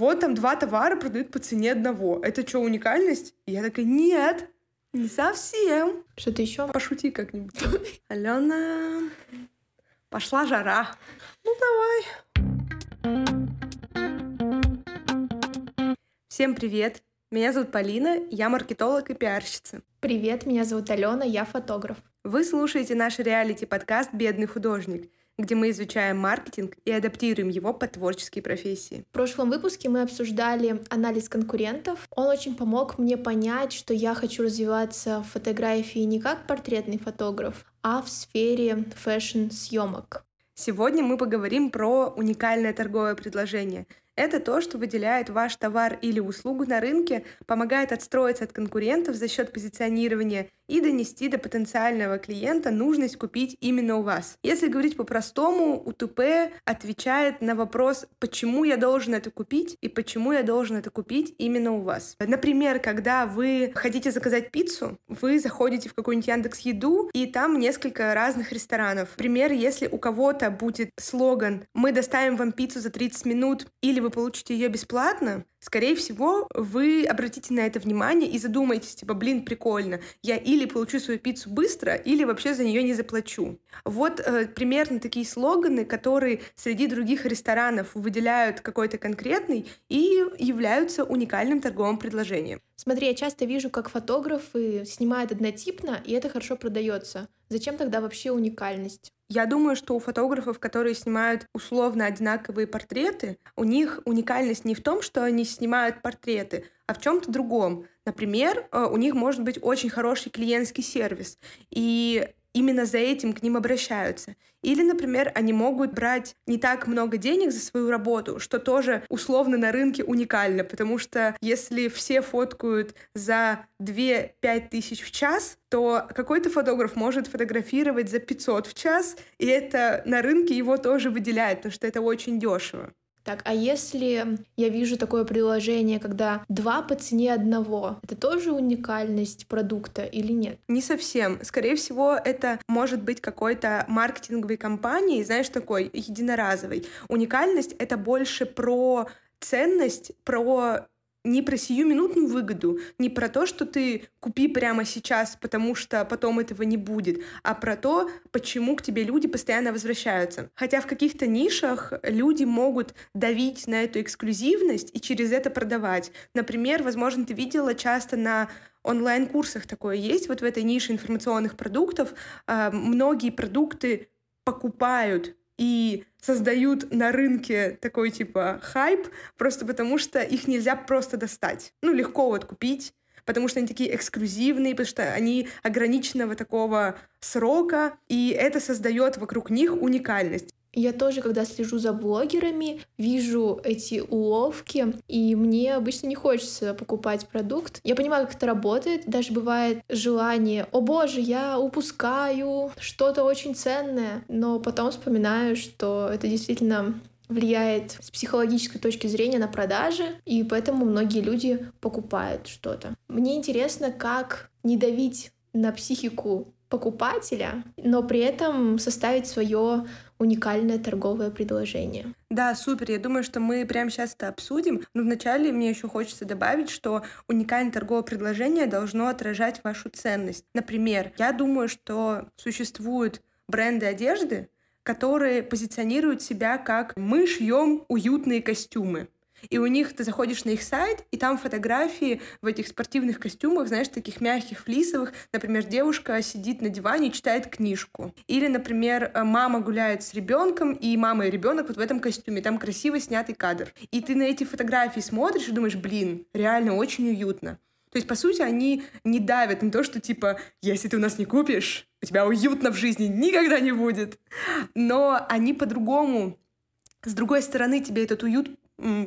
вот там два товара продают по цене одного. Это что, уникальность? И я такая, нет, не совсем. Что-то еще? Пошути как-нибудь. Алена, пошла жара. Ну, давай. Всем привет. Меня зовут Полина, я маркетолог и пиарщица. Привет, меня зовут Алена, я фотограф. Вы слушаете наш реалити-подкаст «Бедный художник», где мы изучаем маркетинг и адаптируем его под творческие профессии. В прошлом выпуске мы обсуждали анализ конкурентов. Он очень помог мне понять, что я хочу развиваться в фотографии не как портретный фотограф, а в сфере фэшн-съемок. Сегодня мы поговорим про уникальное торговое предложение, это то, что выделяет ваш товар или услугу на рынке, помогает отстроиться от конкурентов за счет позиционирования и донести до потенциального клиента нужность купить именно у вас. Если говорить по-простому, УТП отвечает на вопрос, почему я должен это купить и почему я должен это купить именно у вас. Например, когда вы хотите заказать пиццу, вы заходите в какой-нибудь Яндекс Еду, и там несколько разных ресторанов. Например, если у кого-то будет слоган «Мы доставим вам пиццу за 30 минут» или вы получите ее бесплатно, скорее всего, вы обратите на это внимание и задумаетесь, типа, блин, прикольно, я или получу свою пиццу быстро, или вообще за нее не заплачу. Вот э, примерно такие слоганы, которые среди других ресторанов выделяют какой-то конкретный и являются уникальным торговым предложением. Смотри, я часто вижу, как фотографы снимают однотипно, и это хорошо продается. Зачем тогда вообще уникальность? Я думаю, что у фотографов, которые снимают условно одинаковые портреты, у них уникальность не в том, что они снимают портреты, а в чем-то другом. Например, э, у них может быть очень хороший клиентский сервис, и именно за этим к ним обращаются. Или, например, они могут брать не так много денег за свою работу, что тоже условно на рынке уникально, потому что если все фоткают за 2-5 тысяч в час, то какой-то фотограф может фотографировать за 500 в час, и это на рынке его тоже выделяет, потому что это очень дешево. Так, а если я вижу такое приложение, когда два по цене одного, это тоже уникальность продукта или нет? Не совсем. Скорее всего, это может быть какой-то маркетинговой компании, знаешь, такой единоразовой. Уникальность — это больше про ценность, про не про сиюминутную выгоду, не про то, что ты купи прямо сейчас, потому что потом этого не будет, а про то, почему к тебе люди постоянно возвращаются. Хотя в каких-то нишах люди могут давить на эту эксклюзивность и через это продавать. Например, возможно, ты видела часто на онлайн-курсах такое есть, вот в этой нише информационных продуктов э, многие продукты покупают и создают на рынке такой типа хайп, просто потому что их нельзя просто достать. Ну, легко вот купить, потому что они такие эксклюзивные, потому что они ограниченного такого срока, и это создает вокруг них уникальность. Я тоже, когда слежу за блогерами, вижу эти уловки, и мне обычно не хочется покупать продукт. Я понимаю, как это работает, даже бывает желание, о боже, я упускаю что-то очень ценное, но потом вспоминаю, что это действительно влияет с психологической точки зрения на продажи, и поэтому многие люди покупают что-то. Мне интересно, как не давить на психику покупателя, но при этом составить свое уникальное торговое предложение. Да, супер. Я думаю, что мы прямо сейчас это обсудим. Но вначале мне еще хочется добавить, что уникальное торговое предложение должно отражать вашу ценность. Например, я думаю, что существуют бренды одежды, которые позиционируют себя как «мы шьем уютные костюмы». И у них ты заходишь на их сайт, и там фотографии в этих спортивных костюмах, знаешь, таких мягких, флисовых. Например, девушка сидит на диване и читает книжку. Или, например, э, мама гуляет с ребенком, и мама и ребенок вот в этом костюме. Там красиво снятый кадр. И ты на эти фотографии смотришь и думаешь, блин, реально очень уютно. То есть, по сути, они не давят на то, что, типа, если ты у нас не купишь, у тебя уютно в жизни никогда не будет. Но они по-другому с другой стороны, тебе этот уют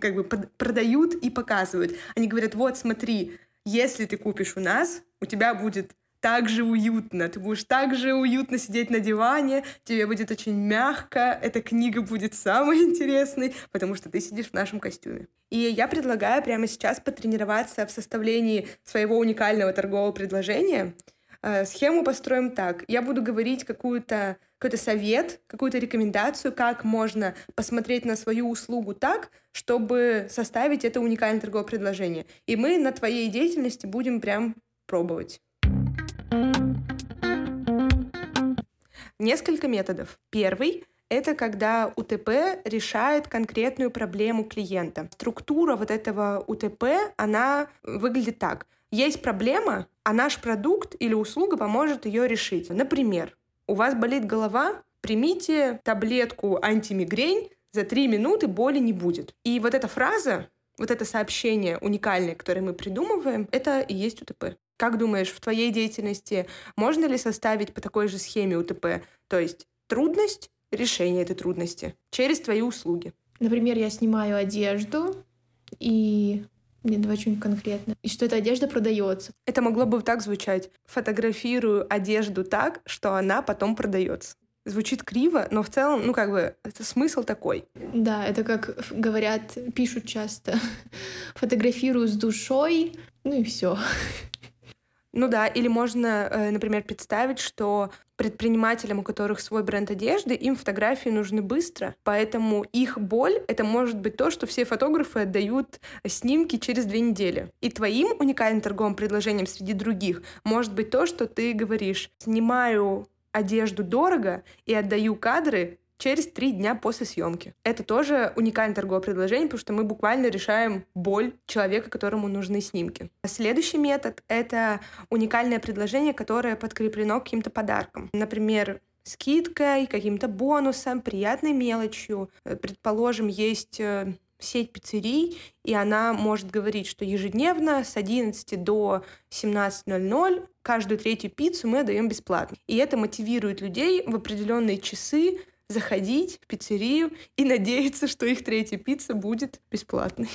как бы продают и показывают. Они говорят, вот смотри, если ты купишь у нас, у тебя будет так же уютно, ты будешь так же уютно сидеть на диване, тебе будет очень мягко, эта книга будет самой интересной, потому что ты сидишь в нашем костюме. И я предлагаю прямо сейчас потренироваться в составлении своего уникального торгового предложения. Э, схему построим так. Я буду говорить какую-то какой-то совет, какую-то рекомендацию, как можно посмотреть на свою услугу так, чтобы составить это уникальное торговое предложение. И мы на твоей деятельности будем прям пробовать. Несколько методов. Первый это когда УТП решает конкретную проблему клиента. Структура вот этого УТП, она выглядит так. Есть проблема, а наш продукт или услуга поможет ее решить. Например, у вас болит голова, примите таблетку антимигрень, за три минуты боли не будет. И вот эта фраза, вот это сообщение уникальное, которое мы придумываем, это и есть УТП. Как думаешь, в твоей деятельности можно ли составить по такой же схеме УТП? То есть трудность, решение этой трудности через твои услуги. Например, я снимаю одежду, и мне давай что-нибудь конкретное. И что эта одежда продается. Это могло бы так звучать. Фотографирую одежду так, что она потом продается. Звучит криво, но в целом, ну как бы, это смысл такой. Да, это как говорят, пишут часто. Фотографирую с душой, ну и все. Ну да, или можно, э, например, представить, что предпринимателям, у которых свой бренд одежды, им фотографии нужны быстро, поэтому их боль — это может быть то, что все фотографы отдают снимки через две недели. И твоим уникальным торговым предложением среди других может быть то, что ты говоришь «снимаю одежду дорого и отдаю кадры через три дня после съемки. Это тоже уникальное торговое предложение, потому что мы буквально решаем боль человека, которому нужны снимки. Следующий метод — это уникальное предложение, которое подкреплено каким-то подарком. Например, скидкой, каким-то бонусом, приятной мелочью. Э, предположим, есть э, сеть пиццерий, и она может говорить, что ежедневно с 11 до 17.00 каждую третью пиццу мы отдаем бесплатно. И это мотивирует людей в определенные часы заходить в пиццерию и надеяться, что их третья пицца будет бесплатной.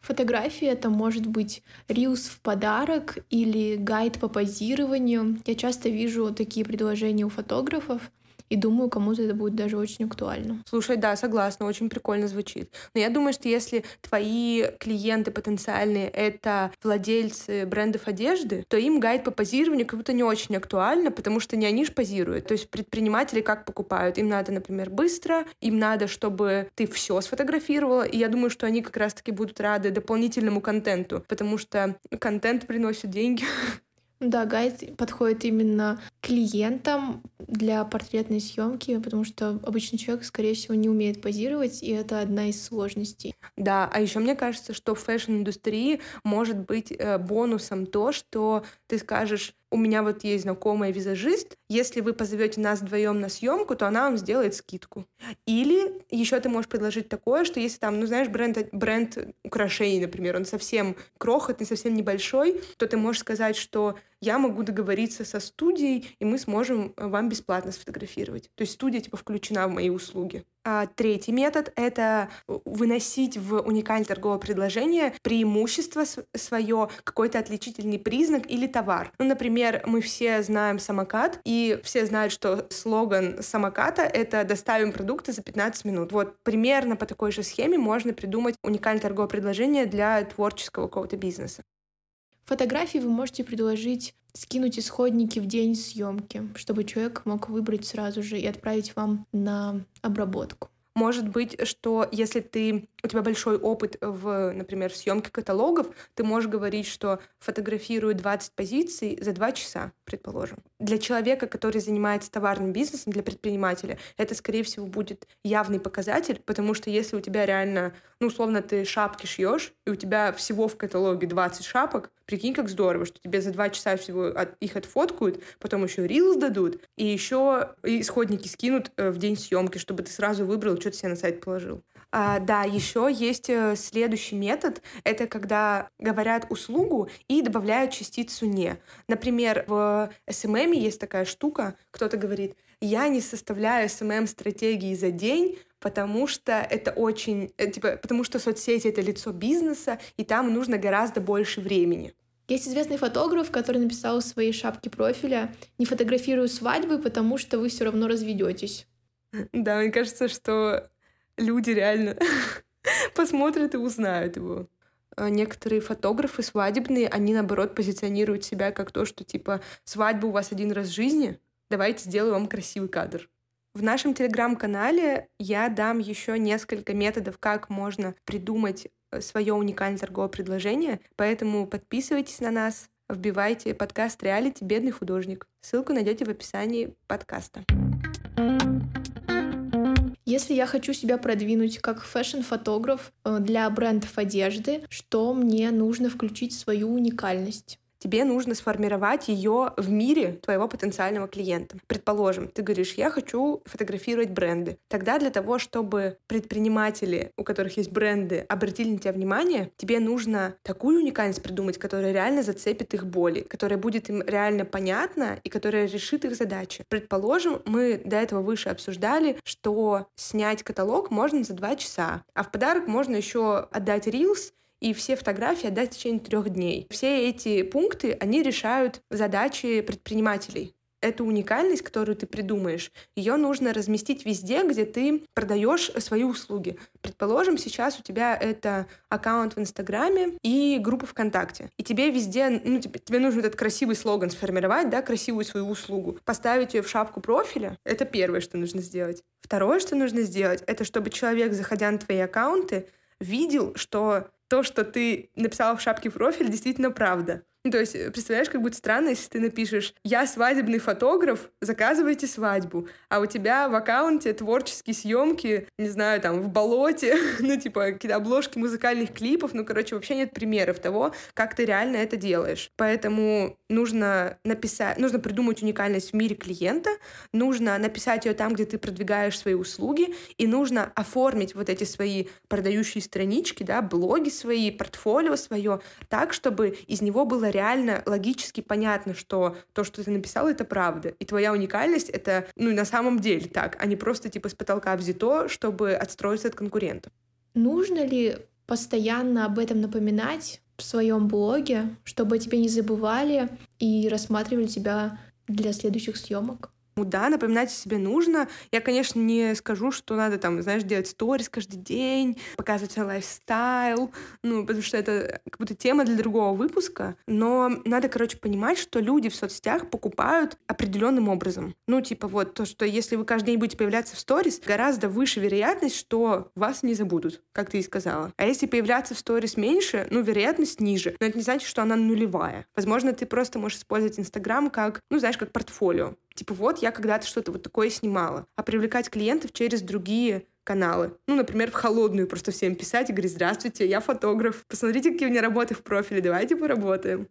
Фотографии это может быть рилс в подарок или гайд по позированию. Я часто вижу такие предложения у фотографов, и думаю, кому-то это будет даже очень актуально. Слушай, да, согласна, очень прикольно звучит. Но я думаю, что если твои клиенты потенциальные — это владельцы брендов одежды, то им гайд по позированию как будто не очень актуально, потому что не они же позируют. То есть предприниматели как покупают? Им надо, например, быстро, им надо, чтобы ты все сфотографировала, и я думаю, что они как раз-таки будут рады дополнительному контенту, потому что контент приносит деньги. Да, гайд подходит именно клиентам для портретной съемки, потому что обычный человек, скорее всего, не умеет позировать, и это одна из сложностей. Да, а еще мне кажется, что в фэшн-индустрии может быть э, бонусом то, что ты скажешь, у меня вот есть знакомая визажист, если вы позовете нас вдвоем на съемку, то она вам сделает скидку. Или еще ты можешь предложить такое, что если там, ну знаешь, бренд, бренд украшений, например, он совсем крохотный, совсем небольшой, то ты можешь сказать, что я могу договориться со студией, и мы сможем э, вам бесплатно сфотографировать. То есть студия типа включена в мои услуги. А третий метод — это выносить в уникальное торговое предложение преимущество свое, какой-то отличительный признак или товар. Ну, например, мы все знаем самокат, и все знают, что слоган самоката — это «доставим продукты за 15 минут». Вот примерно по такой же схеме можно придумать уникальное торговое предложение для творческого какого-то бизнеса. Фотографии вы можете предложить скинуть исходники в день съемки, чтобы человек мог выбрать сразу же и отправить вам на обработку. Может быть, что если ты, у тебя большой опыт в, например, в съемке каталогов, ты можешь говорить, что фотографирую 20 позиций за 2 часа, предположим. Для человека, который занимается товарным бизнесом, для предпринимателя, это, скорее всего, будет явный показатель, потому что если у тебя реально, ну, условно, ты шапки шьешь, и у тебя всего в каталоге 20 шапок, прикинь, как здорово, что тебе за 2 часа всего от, их отфоткают, потом еще рилс дадут, и еще исходники скинут э, в день съемки, чтобы ты сразу выбрал, что ты себе на сайт положил. А, да, еще есть э, следующий метод. Это когда говорят услугу и добавляют частицу «не». Например, в SMM есть такая штука, кто-то говорит, я не составляю SMM-стратегии за день, потому что это очень, э, типа, потому что соцсети — это лицо бизнеса, и там нужно гораздо больше времени. Есть известный фотограф, который написал в своей шапке профиля «Не фотографирую свадьбы, потому что вы все равно разведетесь». Да, мне кажется, что люди реально посмотрят и узнают его. А некоторые фотографы свадебные, они наоборот позиционируют себя как то, что типа свадьба у вас один раз в жизни, давайте сделаю вам красивый кадр. В нашем телеграм-канале я дам еще несколько методов, как можно придумать э, свое уникальное торговое предложение, поэтому подписывайтесь на нас, вбивайте подкаст «Реалити. Бедный художник». Ссылку найдете в описании подкаста. Если я хочу себя продвинуть как фэшн-фотограф э, для брендов одежды, что мне нужно включить в свою уникальность? Тебе нужно сформировать ее в мире твоего потенциального клиента. Предположим, ты говоришь, я хочу фотографировать бренды. Тогда для того, чтобы предприниматели, у которых есть бренды, обратили на тебя внимание, тебе нужно такую уникальность придумать, которая реально зацепит их боли, которая будет им реально понятна и которая решит их задачи. Предположим, мы до этого выше обсуждали, что снять каталог можно за два часа, а в подарок можно еще отдать рилс и все фотографии отдать в течение трех дней. Все эти пункты, они решают задачи предпринимателей эту уникальность, которую ты придумаешь, ее нужно разместить везде, где ты продаешь свои услуги. Предположим, сейчас у тебя это аккаунт в Инстаграме и группа ВКонтакте. И тебе везде, ну, тебе, тебе нужно этот красивый слоган сформировать, да, красивую свою услугу. Поставить ее в шапку профиля — это первое, что нужно сделать. Второе, что нужно сделать, это чтобы человек, заходя на твои аккаунты, видел, что то, что ты написала в шапке профиль, действительно правда. Ну, то есть, э, представляешь, как будет странно, если ты напишешь «Я свадебный фотограф, заказывайте свадьбу», а у тебя в аккаунте творческие съемки, не знаю, там, в болоте, ну, типа, какие-то обложки музыкальных клипов, ну, короче, вообще нет примеров того, как ты реально это делаешь. Поэтому нужно написать, нужно придумать уникальность в мире клиента, нужно написать ее там, где ты продвигаешь свои услуги, и нужно оформить вот эти свои продающие странички, да, блоги свои, портфолио свое, так, чтобы из него было реально логически понятно, что то, что ты написал, это правда. И твоя уникальность — это, ну, на самом деле так, а не просто, типа, с потолка взято, чтобы отстроиться от конкурентов. Нужно ли постоянно об этом напоминать в своем блоге, чтобы тебе не забывали и рассматривали тебя для следующих съемок? Да, напоминать себе нужно. Я, конечно, не скажу, что надо там, знаешь, делать сторис каждый день, показывать свой лайфстайл, ну, потому что это как будто тема для другого выпуска. Но надо, короче, понимать, что люди в соцсетях покупают определенным образом. Ну, типа вот то, что если вы каждый день будете появляться в сторис, гораздо выше вероятность, что вас не забудут, как ты и сказала. А если появляться в сторис меньше, ну, вероятность ниже. Но это не значит, что она нулевая. Возможно, ты просто можешь использовать Инстаграм как, ну, знаешь, как портфолио. Типа вот я когда-то что-то вот такое снимала. А привлекать клиентов через другие каналы. Ну, например, в холодную просто всем писать и говорить, здравствуйте, я фотограф, посмотрите, какие у меня работы в профиле, давайте поработаем.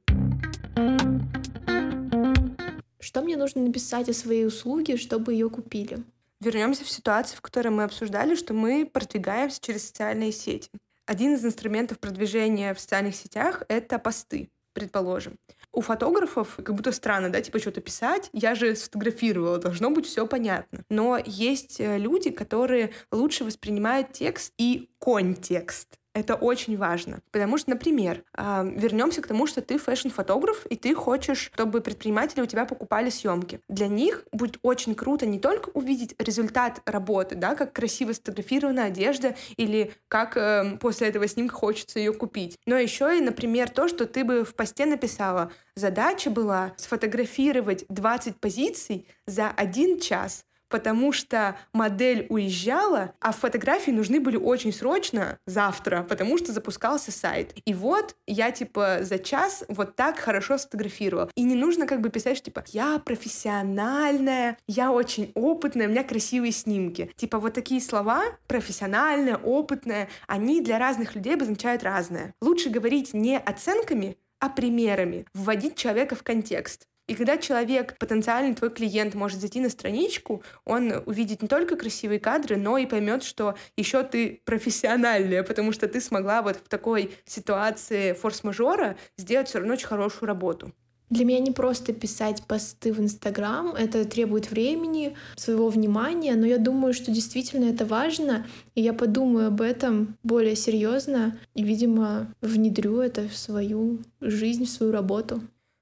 Что мне нужно написать о своей услуге, чтобы ее купили? Вернемся в ситуацию, в которой мы обсуждали, что мы продвигаемся через социальные сети. Один из инструментов продвижения в социальных сетях — это посты, предположим у фотографов как будто странно, да, типа что-то писать. Я же сфотографировала, должно быть все понятно. Но есть э, люди, которые лучше воспринимают текст и контекст. Это очень важно. Потому что, например, вернемся к тому, что ты фэшн-фотограф, и ты хочешь, чтобы предприниматели у тебя покупали съемки. Для них будет очень круто не только увидеть результат работы, да, как красиво сфотографирована одежда, или как э, после этого снимка хочется ее купить, но еще и, например, то, что ты бы в посте написала. Задача была сфотографировать 20 позиций за один час потому что модель уезжала, а фотографии нужны были очень срочно завтра, потому что запускался сайт. И вот я типа за час вот так хорошо сфотографировала. И не нужно как бы писать, что типа я профессиональная, я очень опытная, у меня красивые снимки. Типа вот такие слова, профессиональная, опытная, они для разных людей обозначают разное. Лучше говорить не оценками, а примерами, вводить человека в контекст. И когда человек, потенциальный твой клиент, может зайти на страничку, он увидит не только красивые кадры, но и поймет, что еще ты профессиональная, потому что ты смогла вот в такой ситуации форс-мажора сделать все равно очень хорошую работу. Для меня не просто писать посты в Инстаграм, это требует времени, своего внимания, но я думаю, что действительно это важно, и я подумаю об этом более серьезно и, видимо, внедрю это в свою жизнь, в свою работу.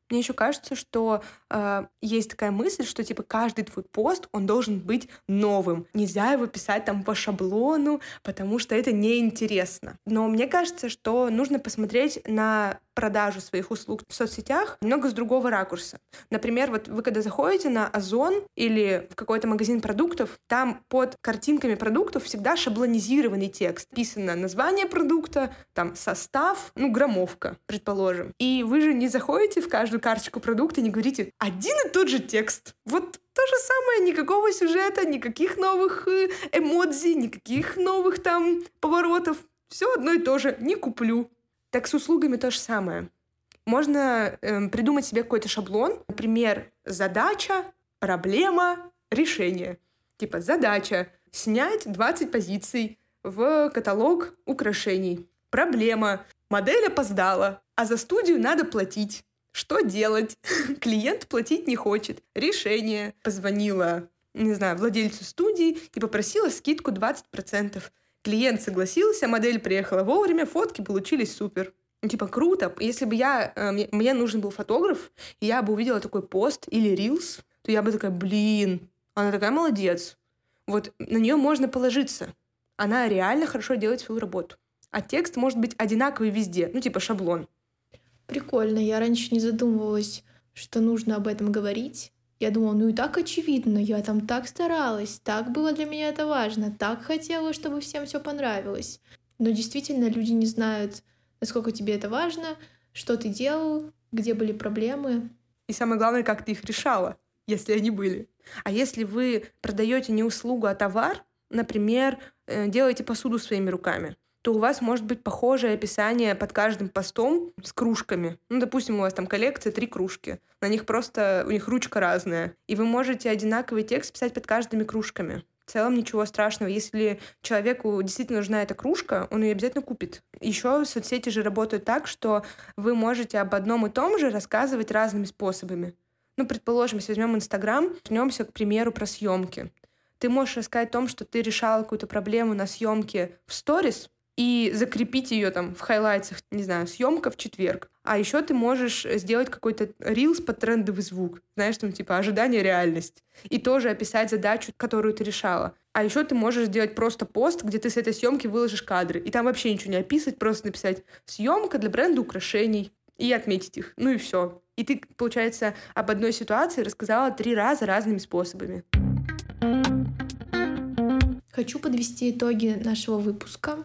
Мне еще кажется, что э, есть такая мысль, что типа каждый твой пост, он должен быть новым. Нельзя его писать там по шаблону, потому что это неинтересно. Но мне кажется, что нужно посмотреть на продажу своих услуг в соцсетях немного с другого ракурса. Например, вот вы когда заходите на Озон или в какой-то магазин продуктов, там под картинками продуктов всегда шаблонизированный текст. Написано название продукта, там состав, ну, граммовка, предположим. И вы же не заходите в каждую карточку продукта и не говорите один и тот же текст. Вот то же самое, никакого сюжета, никаких новых э, эмодзи, никаких новых там поворотов. Все одно и то же. Не куплю. Так с услугами то же самое. Можно э, придумать себе какой-то шаблон. Например, задача, проблема, решение. Типа задача — снять 20 позиций в каталог украшений. Проблема — модель опоздала, а за студию надо платить. Что делать? Клиент платить не хочет. Решение. Позвонила, не знаю, владельцу студии и попросила скидку 20%. Клиент согласился, модель приехала вовремя, фотки получились супер. Ну, типа, круто. Если бы я... Э, мне, нужен был фотограф, и я бы увидела такой пост или рилс, то я бы такая, блин, она такая молодец. Вот на нее можно положиться. Она реально хорошо делает свою работу. А текст может быть одинаковый везде, ну, типа шаблон. Прикольно, я раньше не задумывалась, что нужно об этом говорить. Я думала, ну и так очевидно, я там так старалась, так было для меня это важно, так хотела, чтобы всем все понравилось. Но действительно люди не знают, насколько тебе это важно, что ты делал, где были проблемы. И самое главное, как ты их решала, если они были. А если вы продаете не услугу, а товар, например, э, делаете посуду своими руками, то у вас может быть похожее описание под каждым постом с кружками. Ну, допустим, у вас там коллекция три кружки. На них просто, у них ручка разная. И вы можете одинаковый текст писать под каждыми кружками. В целом ничего страшного. Если человеку действительно нужна эта кружка, он ее обязательно купит. Еще соцсети же работают так, что вы можете об одном и том же рассказывать разными способами. Ну, предположим, если возьмем Инстаграм, вернемся, к примеру, про съемки. Ты можешь рассказать о том, что ты решала какую-то проблему на съемке в сторис, и закрепить ее там в хайлайтсах, не знаю, съемка в четверг. А еще ты можешь сделать какой-то рилс под трендовый звук, знаешь, там типа ожидание реальность. И тоже описать задачу, которую ты решала. А еще ты можешь сделать просто пост, где ты с этой съемки выложишь кадры. И там вообще ничего не описывать, просто написать съемка для бренда украшений и отметить их. Ну и все. И ты, получается, об одной ситуации рассказала три раза разными способами. Хочу подвести итоги нашего выпуска.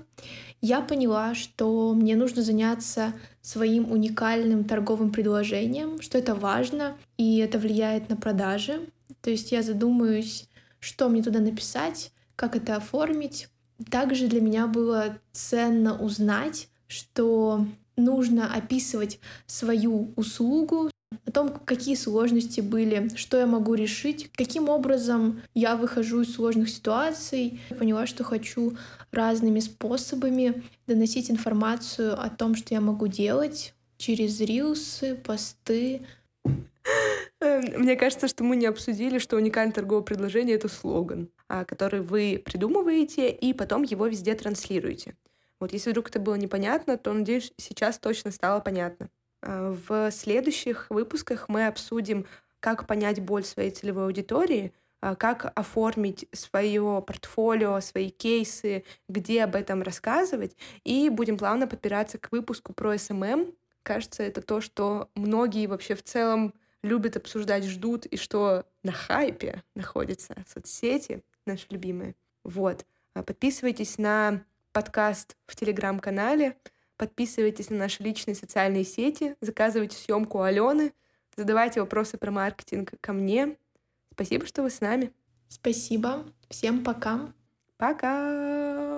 Я поняла, что мне нужно заняться своим уникальным торговым предложением, что это важно, и это влияет на продажи. То есть я задумаюсь, что мне туда написать, как это оформить. Также для меня было ценно узнать, что нужно описывать свою услугу, о том, какие сложности были, что я могу решить, каким образом я выхожу из сложных ситуаций. Я поняла, что хочу разными способами доносить информацию о том, что я могу делать через рилсы, посты. Эм, мне кажется, что мы не обсудили, что уникальное торговое предложение — это слоган, а, который вы придумываете и потом его везде транслируете. Вот если вдруг это было непонятно, то, надеюсь, сейчас точно стало понятно. Э, в следующих выпусках мы обсудим, как понять боль своей целевой аудитории, э, как оформить свое портфолио, свои кейсы, где об этом рассказывать, и будем плавно подбираться к выпуску про СММ. Кажется, это то, что многие вообще в целом любят обсуждать, ждут, и что на хайпе находятся соцсети наши любимые. Вот. Подписывайтесь на подкаст в телеграм-канале. Подписывайтесь на наши личные социальные сети, заказывайте съемку Алены, задавайте вопросы про маркетинг ко мне. Спасибо, что вы с нами. Спасибо. Всем пока. Пока.